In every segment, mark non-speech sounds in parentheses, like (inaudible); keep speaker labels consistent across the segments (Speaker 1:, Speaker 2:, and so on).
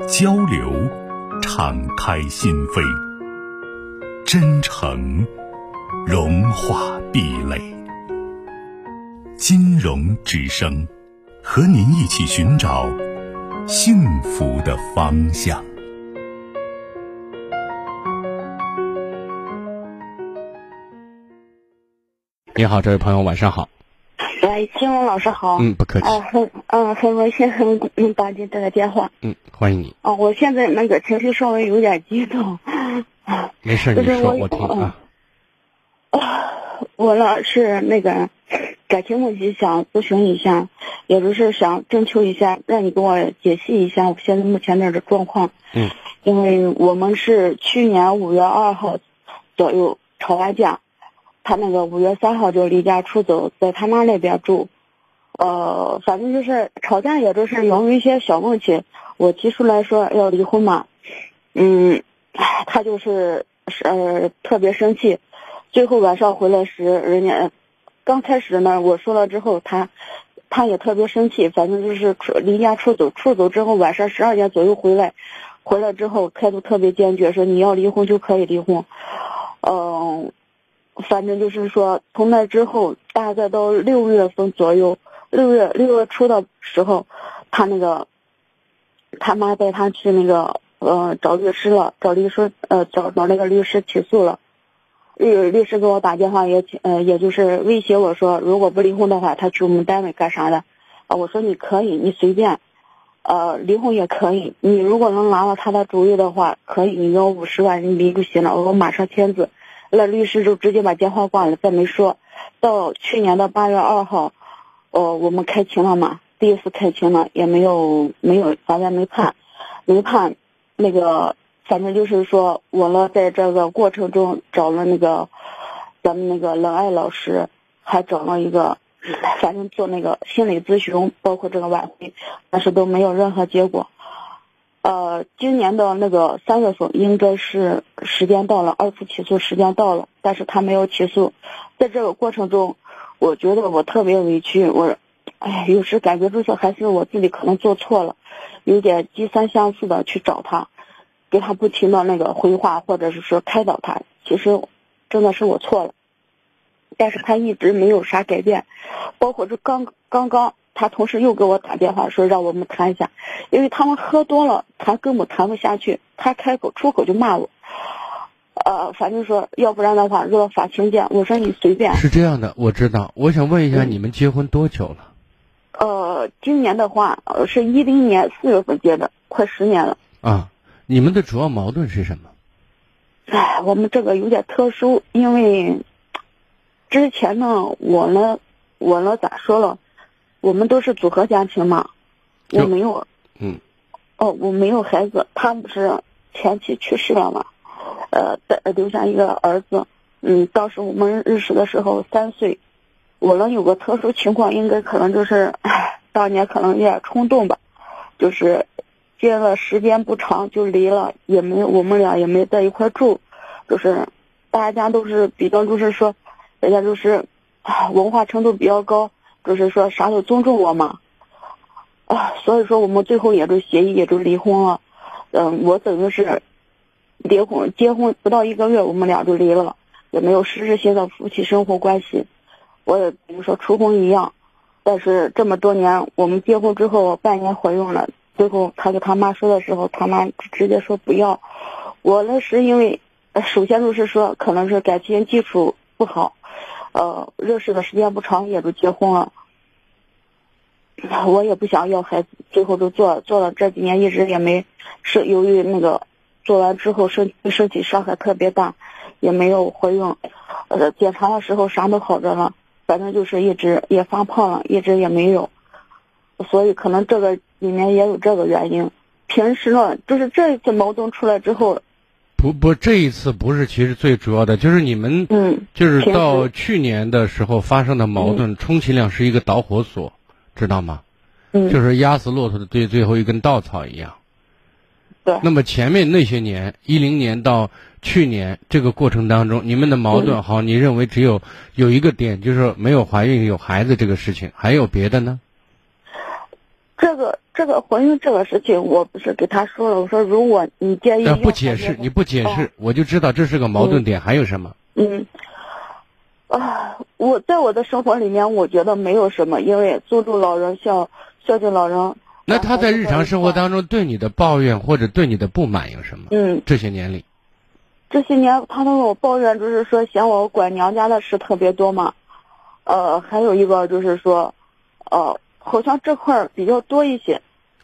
Speaker 1: 交流，敞开心扉；真诚，融化壁垒。金融之声，和您一起寻找幸福的方向。
Speaker 2: 你好，这位朋友，晚上好。
Speaker 3: 喂，金龙老师好。
Speaker 2: 嗯，不客气。
Speaker 3: 啊，很嗯，很荣幸能打进这个电话。
Speaker 2: 嗯，欢迎你。
Speaker 3: 哦，我现在那个情绪稍微有点激动。(laughs)
Speaker 2: 没事，你说，我听啊。
Speaker 3: 我呢是那个感情问题，想咨询一下，也就是想征求一下，让你给我解析一下我现在目前这的状况。
Speaker 2: 嗯。
Speaker 3: 因为我们是去年五月二号左右吵完架。他那个五月三号就离家出走，在他妈那边住，呃，反正就是吵架，也就是由于一些小问题，我提出来说要离婚嘛，嗯，他就是呃特别生气，最后晚上回来时，人家刚开始呢我说了之后，他他也特别生气，反正就是出离家出走，出走之后晚上十二点左右回来，回来之后态度特别坚决，说你要离婚就可以离婚，嗯。反正就是说，从那之后，大概到六月份左右，六月六月初的时候，他那个他妈带他去那个呃找律师了，找律师呃找找那个律师起诉了。律律师给我打电话也呃也就是威胁我说，如果不离婚的话，他去我们单位干啥的？啊，我说你可以，你随便，呃离婚也可以。你如果能拿到他的主意的话，可以，你要五十万人民币就行了，我马上签字。那律师就直接把电话挂了，再没说。到去年的八月二号，哦，我们开庭了嘛，第一次开庭了，也没有没有法院没判，没判。那个反正就是说，我呢在这个过程中找了那个咱们那个冷爱老师，还找了一个，反正做那个心理咨询，包括这个挽回，但是都没有任何结果。呃，今年的那个三月份应该是时间到了，二次起诉时间到了，但是他没有起诉。在这个过程中，我觉得我特别委屈，我，哎，有时感觉就是还是我自己可能做错了，有点低三相四的去找他，给他不停的那个回话，或者是说开导他。其实，真的是我错了，但是他一直没有啥改变，包括这刚刚刚。他同事又给我打电话说让我们谈一下，因为他们喝多了，谈根本谈不下去。他开口出口就骂我，呃，反正说要不然的话若法庭见。我说你随便。
Speaker 2: 是这样的，我知道。我想问一下，你们结婚多久了？
Speaker 3: 呃，今年的话，呃，是一零年四月份结的，快十年了。
Speaker 2: 啊，你们的主要矛盾是什么？
Speaker 3: 哎，我们这个有点特殊，因为之前呢，我呢，我呢咋说了？我们都是组合家庭嘛，我没有，
Speaker 2: 嗯，
Speaker 3: 哦，我没有孩子，他不是前妻去世了嘛，呃，留下一个儿子，嗯，当时我们认识的时候三岁，我呢有个特殊情况，应该可能就是，(laughs) 当年可能有点冲动吧，就是结了时间不长就离了，也没我们俩也没在一块住，就是大家都是比较就是说，大家都是文化程度比较高。就是说啥都尊重我嘛，啊，所以说我们最后也就协议也就离婚了，嗯，我等于是离婚结婚不到一个月，我们俩就离了，也没有实质性的夫妻生活关系，我也比如说初婚一样，但是这么多年我们结婚之后半年怀孕了，最后他跟他妈说的时候，他妈直接说不要，我那是因为首先就是说可能是感情基础不好。呃，认识的时间不长，也都结婚了。我也不想要孩子，最后都做做了这几年，一直也没是由于那个做完之后身身体伤害特别大，也没有怀孕。呃，检查的时候啥都好着呢，反正就是一直也发胖了，一直也没有。所以可能这个里面也有这个原因。平时呢，就是这一次矛盾出来之后，
Speaker 2: 不不，这一次不是其实最主要的，就是你们
Speaker 3: 嗯，
Speaker 2: 就是到去年的时候发生的矛盾，充其量是一个导火索，知道吗？
Speaker 3: 嗯，
Speaker 2: 就是压死骆驼的最最后一根稻草一样。
Speaker 3: 对
Speaker 2: 那么前面那些年，一零年到去年这个过程当中，你们的矛盾，
Speaker 3: 嗯
Speaker 2: 好，你认为只有有一个点，就是没有怀孕有孩子这个事情，还有别的呢？
Speaker 3: 这个这个怀孕这个事情，我不是给他说了，我说如果你建议
Speaker 2: 呃，不解释，你不解释，我就知道这是个矛盾点，还有什么？
Speaker 3: 嗯，啊，我在我的生活里面，我觉得没有什么，因为尊重老人、孝孝敬老人。
Speaker 2: 那他在日常生活当中对你的抱怨或者对你的不满有什么？
Speaker 3: 嗯，
Speaker 2: 这些年里，
Speaker 3: 这些年他跟我抱怨，就是说嫌我管娘家的事特别多嘛，呃，还有一个就是说，呃，好像这块儿比较多一些，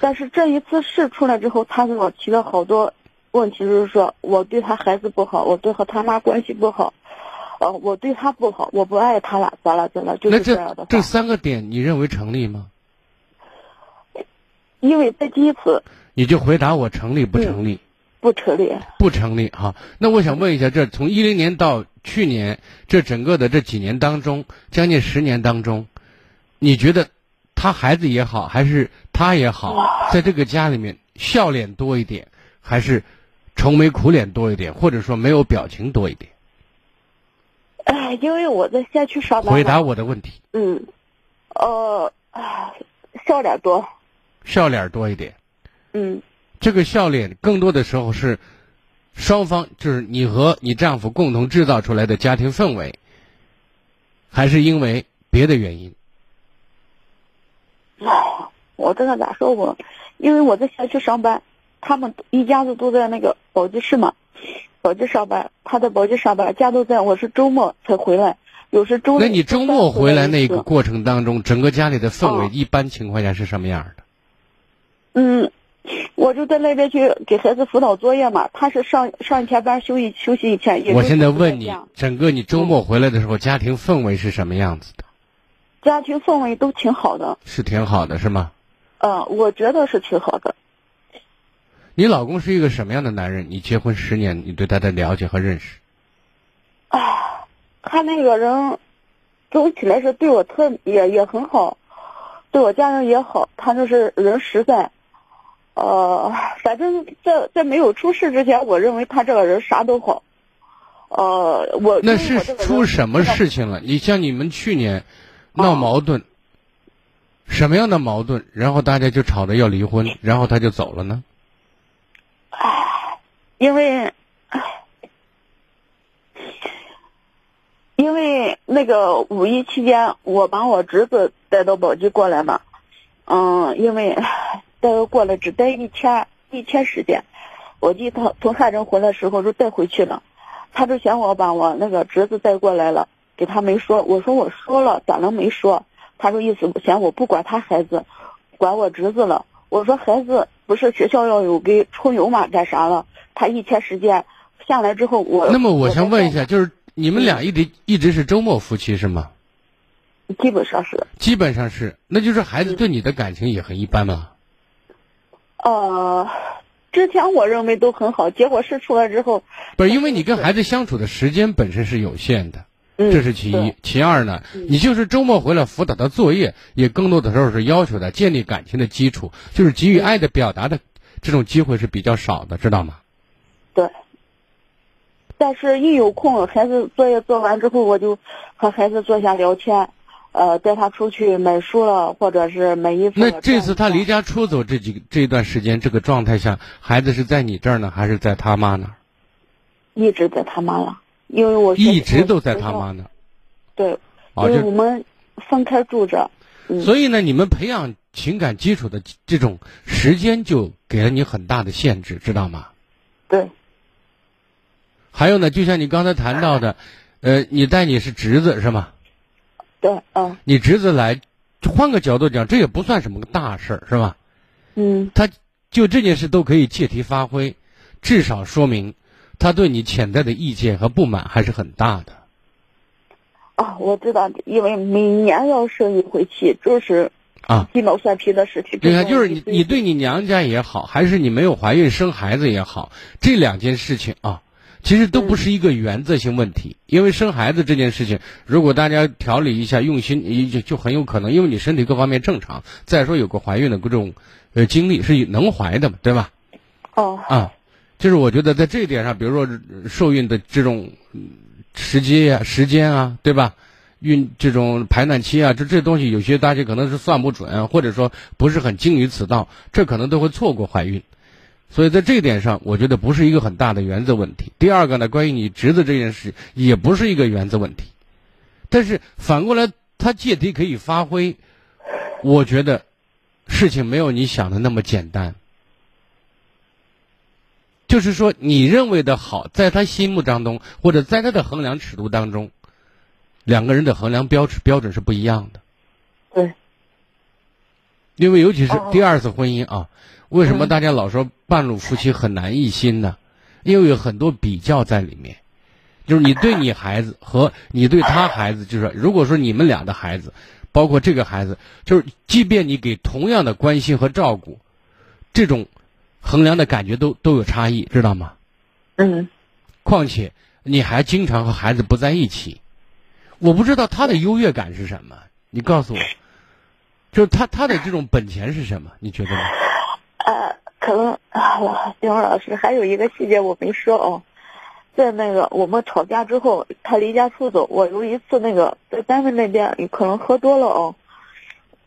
Speaker 3: 但是这一次事出来之后，他给我提了好多问题，就是说我对他孩子不好，我对和他妈关系不好，呃，我对他不好，我不爱他了，咋了咋了，就
Speaker 2: 这
Speaker 3: 是这样的话。
Speaker 2: 这三个点你认为成立吗？
Speaker 3: 因为在第一次
Speaker 2: 你就回答我成立不成立？
Speaker 3: 不成立，
Speaker 2: 不成立哈。那我想问一下，这从一零年到去年这整个的这几年当中，将近十年当中，你觉得他孩子也好，还是他也好，在这个家里面笑脸多一点，还是愁眉苦脸多一点，或者说没有表情多一点？
Speaker 3: 哎，因为我在县区上班嘛。
Speaker 2: 回答我的问题，
Speaker 3: 嗯，呃，唉笑脸多，
Speaker 2: 笑脸多一点。
Speaker 3: 嗯，
Speaker 2: 这个笑脸更多的时候是双方，就是你和你丈夫共同制造出来的家庭氛围，还是因为别的原因？
Speaker 3: 唉，我这个咋说我？因为我在县区上班，他们一家子都在那个宝鸡市嘛，宝鸡上班，他在宝鸡上班，家都在，我是周末才回来，有时周
Speaker 2: 那你周末回来那个过程当中，整个家里的氛围
Speaker 3: 哦
Speaker 2: 一般情况下是什么样的？
Speaker 3: 嗯，我就在那边去给孩子辅导作业嘛，他是上上一天班休息休息一天。
Speaker 2: 我现在问你，整个你周末回来的时候，家庭氛围是什么样子的？
Speaker 3: 家庭氛围都挺好的，
Speaker 2: 是挺好的，是吗？
Speaker 3: 呃，我觉得是挺好的。
Speaker 2: 你老公是一个什么样的男人？你结婚十年，你对他的了解和认识？
Speaker 3: 啊，他那个人总体来说对我特也也很好，对我家人也好，他就是人实在。呃，反正在在没有出事之前，我认为他这个人啥都好。呃，我
Speaker 2: 那是出什么事情了？你像你们去年闹矛盾，什么样的矛盾？然后大家就吵着要离婚，然后他就走了呢？
Speaker 3: 因为，因为那个五一期间，我把我侄子带到宝鸡过来嘛，嗯，因为带他过来只待一天一天时间，我弟他从汉城回来时候就带回去了，他就嫌我把我那个侄子带过来了，给他没说，我说我说了，咋能没说？他说意思嫌我不管他孩子，管我侄子了。我说孩子不是学校要有给出游嘛，干啥了？他一天时间下来之后，我
Speaker 2: 那么我想问一，下，就是你们俩一直一直是周末夫妻是吗？
Speaker 3: 基本上是，
Speaker 2: 基本上是，那就是孩子对你的感情也很一般嘛。
Speaker 3: 呃，之前我认为都很好，结果事出来之后，
Speaker 2: 不是因为你跟孩子相处的时间本身是有限的，
Speaker 3: 嗯，
Speaker 2: 这是其一
Speaker 3: 对。
Speaker 2: 其二呢，你就是周末回来辅导他作业，也更多的时候是要求他建立感情的基础，就是给予爱的表达的这种机会是比较少的，知道吗？
Speaker 3: 对。但是，一有空，孩子作业做完之后，我就和孩子坐下聊天，呃，带他出去买书了，或者是买衣服。
Speaker 2: 那这次他离
Speaker 3: 家
Speaker 2: 家出走这几这一段时间，这个状态下，孩子是在你这儿呢，还是在他妈那儿？
Speaker 3: 一直在他妈那，因为我
Speaker 2: 一直都在他。妈那儿。
Speaker 3: 对，
Speaker 2: 啊，
Speaker 3: 因为
Speaker 2: 就
Speaker 3: 我们分开住着。嗯
Speaker 2: 所以呢，你们培养情感基础的这种时间就给了你很大的限制，知道吗？
Speaker 3: 对，
Speaker 2: 还有呢，就像你刚才谈到的，呃，你带你是侄子是吗？
Speaker 3: 对，嗯
Speaker 2: 你侄子来，换个角度讲，这也不算什么个大事儿，是吧？
Speaker 3: 嗯，
Speaker 2: 他就这件事都可以借题发挥，至少说明他对你潜在的意见和不满还是很大的。
Speaker 3: 啊，我知道，因为每年要生一回气，就是
Speaker 2: 啊，
Speaker 3: 鸡毛蒜皮的事情。
Speaker 2: 你看，就是你你对你娘家也好，还是你没有怀孕生孩子也好，这两件事情啊，其实都不是一个原则性问题。因为生孩子这件事情，如果大家调理一下，用心，就就很有可能，因为你身体各方面正常。再说有个怀孕的这种呃经历是能怀的嘛，对吧？
Speaker 3: 哦。
Speaker 2: 啊，就是我觉得在这一点上，比如说受孕的这种时机啊、时间啊，对吧？孕这种排卵期啊，这这东西有些大家可能是算不准，或者说不是很精于此道，这可能都会错过怀孕。所以在这一点上，我觉得不是一个很大的原则问题。第二个呢，关于你侄子这件事，也不是一个原则问题。但是反过来，他借题可以发挥，我觉得事情没有你想的那么简单。就是说，你认为的好，在他心目当中，或者在他的衡量尺度当中。两个人的衡量标准标准是不一样的，
Speaker 3: 对。
Speaker 2: 因为尤其是第二次婚姻啊，为什么大家老说半路夫妻很难一心呢？因为有很多比较在里面，就是你对你孩子和你对他孩子，就是如果说你们俩的孩子，包括这个孩子，就是即便你给同样的关心和照顾，这种衡量的感觉都都有差异，知道吗？
Speaker 3: 嗯。
Speaker 2: 况且你还经常和孩子不在一起。我不知道他的优越感是什么，你告诉我，就是他他的这种本钱是什么？你觉得呢？
Speaker 3: 呃，可能啊，金老师还有一个细节我没说哦，在那个我们吵架之后，他离家出走。我有一次那个在单位那边可能喝多了哦，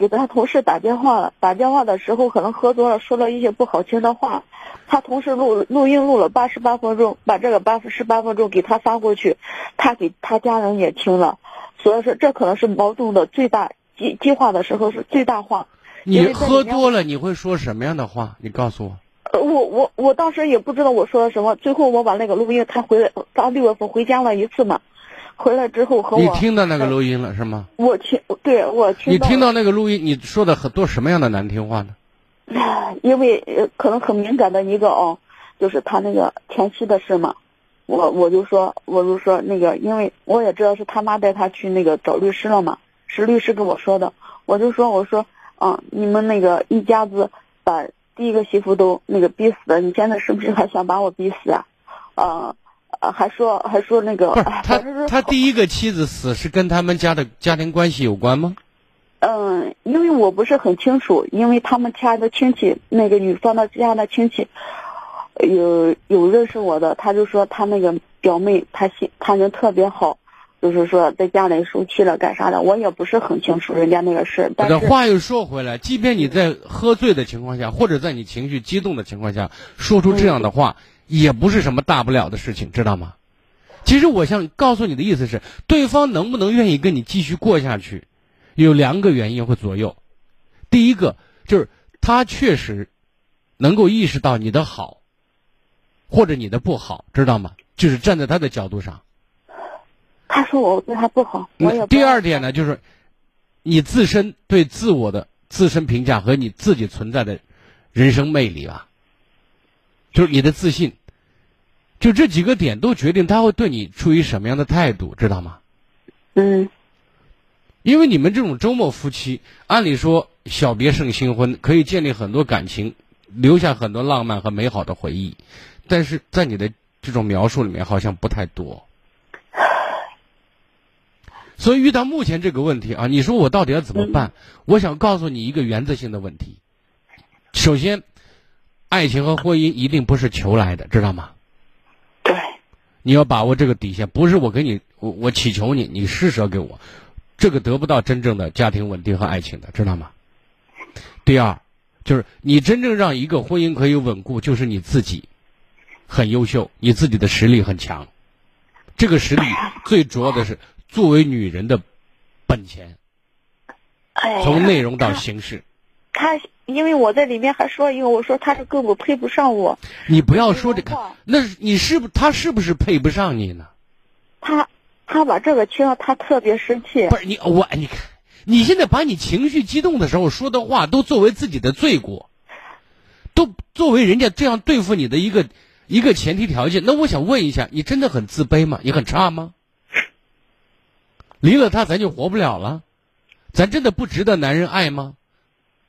Speaker 3: 给他同事打电话了，打电话的时候可能喝多了，说了一些不好听的话。他同事录录音录了八十八分钟，把这个八十八分钟给他发过去，他给他家人也听了，所以说这可能是矛盾的最大激激化的时候是最大化。
Speaker 2: 你喝多了你会说什么样的话？你告诉我。
Speaker 3: 呃，我我我当时也不知道我说了什么，最后我把那个录音，他回来，他六月份回家了一次嘛，回来之后和我。
Speaker 2: 你听到那个录音了是吗？
Speaker 3: 我听，对我听。
Speaker 2: 你听到那个录音，你说的很多什么样的难听话呢？(sighs)
Speaker 3: 因为可能很敏感的一个哦，就是他那个前妻的事嘛，我我就说，我就说那个，因为我也知道是他妈带他去那个找律师了嘛，是律师跟我说的，我就说我说，啊，你们那个一家子把第一个媳妇都那个逼死了，你现在是不是还想把我逼死啊？啊啊，还说还说那个，
Speaker 2: 他他第一个妻子死是跟他们家的家庭关系有关吗？
Speaker 3: 嗯，因为我不是很清楚，因为他们家的亲戚，那个女方的家的亲戚，有有认识我的，他就说他那个表妹，他心他人特别好，就是说在家里受气了干啥的，我也不是很清楚人家那个事。但是
Speaker 2: 话又说回来，即便你在喝醉的情况下，或者在你情绪激动的情况下说出这样的话，也不是什么大不了的事情，知道吗？其实我想告诉你的意思是，对方能不能愿意跟你继续过下去？有两个原因会左右，第一个就是他确实能够意识到你的好，或者你的不好，知道吗？就是站在他的角度上。
Speaker 3: 他说我对他不好，我也。
Speaker 2: 第二点呢，就是你自身对自我的自身评价和你自己存在的人生魅力吧，就是你的自信，就这几个点都决定他会对你出于什么样的态度，知道吗？
Speaker 3: 嗯。
Speaker 2: 因为你们这种周末夫妻，按理说小别胜新婚，可以建立很多感情，留下很多浪漫和美好的回忆，但是在你的这种描述里面好像不太多。(sighs) 所以遇到目前这个问题啊，你说我到底要怎么办？我想告诉你一个原则性的问题：首先，爱情和婚姻一定不是求来的，知道吗？
Speaker 3: 对。
Speaker 2: 你要把握这个底线，不是我给你，我我祈求你，你施舍给我。这个得不到真正的家庭稳定和爱情的，知道吗？第二，就是你真正让一个婚姻可以稳固，就是你自己很优秀，你自己的实力很强。这个实力最主要的是作为女人的本钱，从内容到形式。
Speaker 3: 他因为我在里面还说一个，我说他是根本配不上我。
Speaker 2: 你不要说这个，那你是不他是不是配不上你呢？
Speaker 3: 他。他把这个听了，他特别生气。
Speaker 2: 不是你我，你看，你现在把你情绪激动的时候说的话，都作为自己的罪过，都作为人家这样对付你的一个一个前提条件。那我想问一下，你真的很自卑吗？你很差吗？离了他，咱就活不了了？咱真的不值得男人爱吗？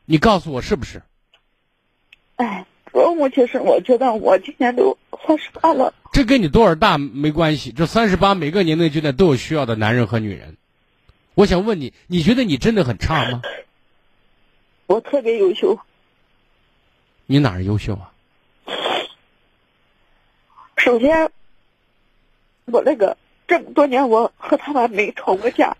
Speaker 2: 你告诉我是不是？
Speaker 3: 哎，主要问题是我觉得我今年都三十八了，
Speaker 2: 这跟你多少大没关系。这三十八每个年龄阶段都有需要的男人和女人。我想问你，你觉得你真的很差吗？(laughs)
Speaker 3: 我特别优秀。
Speaker 2: 你哪儿优秀啊？
Speaker 3: 首先，我那个这么多年我和他妈没吵过架，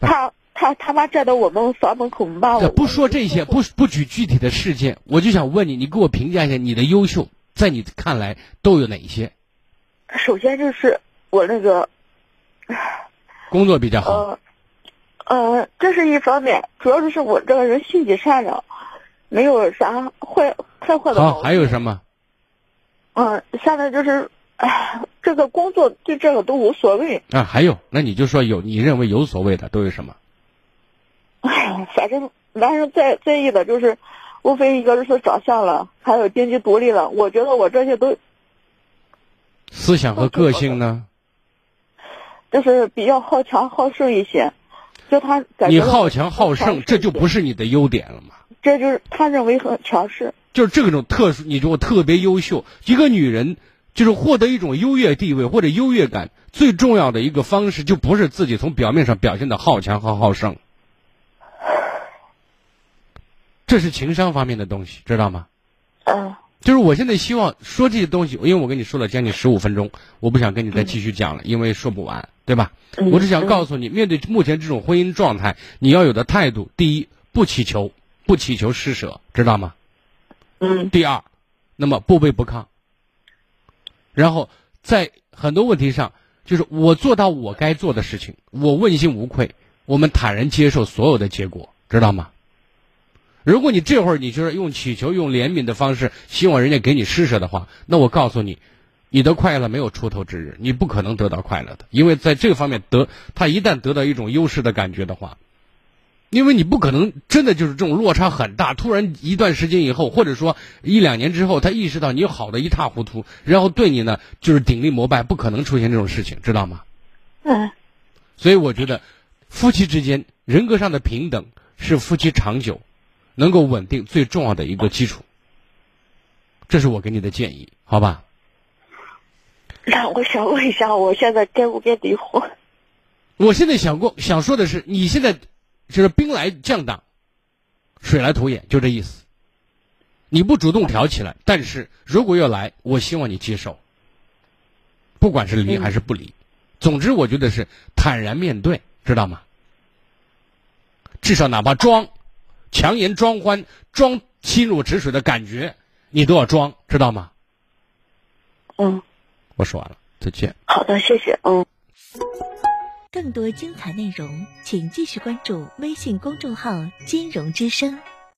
Speaker 3: 他他他妈站到我们房门口骂我。
Speaker 2: 不说这些，不不举具体的事件，我就想问你，你给我评价一下你的优秀，在你看来都有哪些？
Speaker 3: 首先就是我那个 (sighs)
Speaker 2: 工作比较好。
Speaker 3: 呃呃，这是一方面，主要就是我这个人心地善良，没有啥坏太坏的。
Speaker 2: 好，还有什么？
Speaker 3: 嗯，现在就是，哎，这个工作对这个都无所谓。
Speaker 2: 啊，还有，那你就说有你认为有所谓的都有什么？
Speaker 3: 哎，(laughs) 反正男人在在意的就是，无非一个是长相了，还有经济独立了。我觉得我这些都。
Speaker 2: 思想和个性呢？
Speaker 3: 就是比较好强好胜一些，就他。
Speaker 2: 你好强好胜，这就不是你的优点了吗？
Speaker 3: 这就是他认为很强势。
Speaker 2: 就是这种特殊，你说我特别优秀。一个女人，就是获得一种优越地位或者优越感，最重要的一个方式，就不是自己从表面上表现的好强和好胜。这是情商方面的东西，知道吗？
Speaker 3: 嗯。
Speaker 2: 就是我现在希望说这些东西，因为我跟你说了将近十五分钟，我不想跟你再继续讲了，因为说不完，对吧？我只想告诉你，面对目前这种婚姻状态，你要有的态度：第一，不祈求，不祈求施舍，知道吗？
Speaker 3: 嗯，
Speaker 2: 第二，那么不卑不亢，然后在很多问题上，就是我做到我该做的事情，我问心无愧，我们坦然接受所有的结果，知道吗？如果你这会儿你就是用祈求、用怜悯的方式，希望人家给你施舍的话，那我告诉你，你的快乐没有出头之日，你不可能得到快乐的，因为在这个方面得他一旦得到一种优势的感觉的话。因为你不可能真的就是这种落差很大，突然一段时间以后，或者说一两年之后，他意识到你好的一塌糊涂，然后对你呢就是鼎力膜拜，不可能出现这种事情，知道吗？
Speaker 3: 嗯。
Speaker 2: 所以我觉得，夫妻之间人格上的平等是夫妻长久、能够稳定最重要的一个基础。这是我给你的建议，好吧？
Speaker 3: 那我想问一下，我现在该不该离婚？
Speaker 2: 我现在想过想说的是，你现在。就是兵来将挡，水来土掩，就这意思。你不主动挑起来，但是如果要来，我希望你接受。不管是离还是不离，总之我觉得是坦然面对，知道吗？至少哪怕装强颜装欢、装心如止水的感觉，你都要装，知道吗？
Speaker 3: 嗯，
Speaker 2: 我说完了，再见。
Speaker 3: 好的，谢谢。嗯。
Speaker 4: 更多精彩内容，请继续关注微信公众号“金融之声”。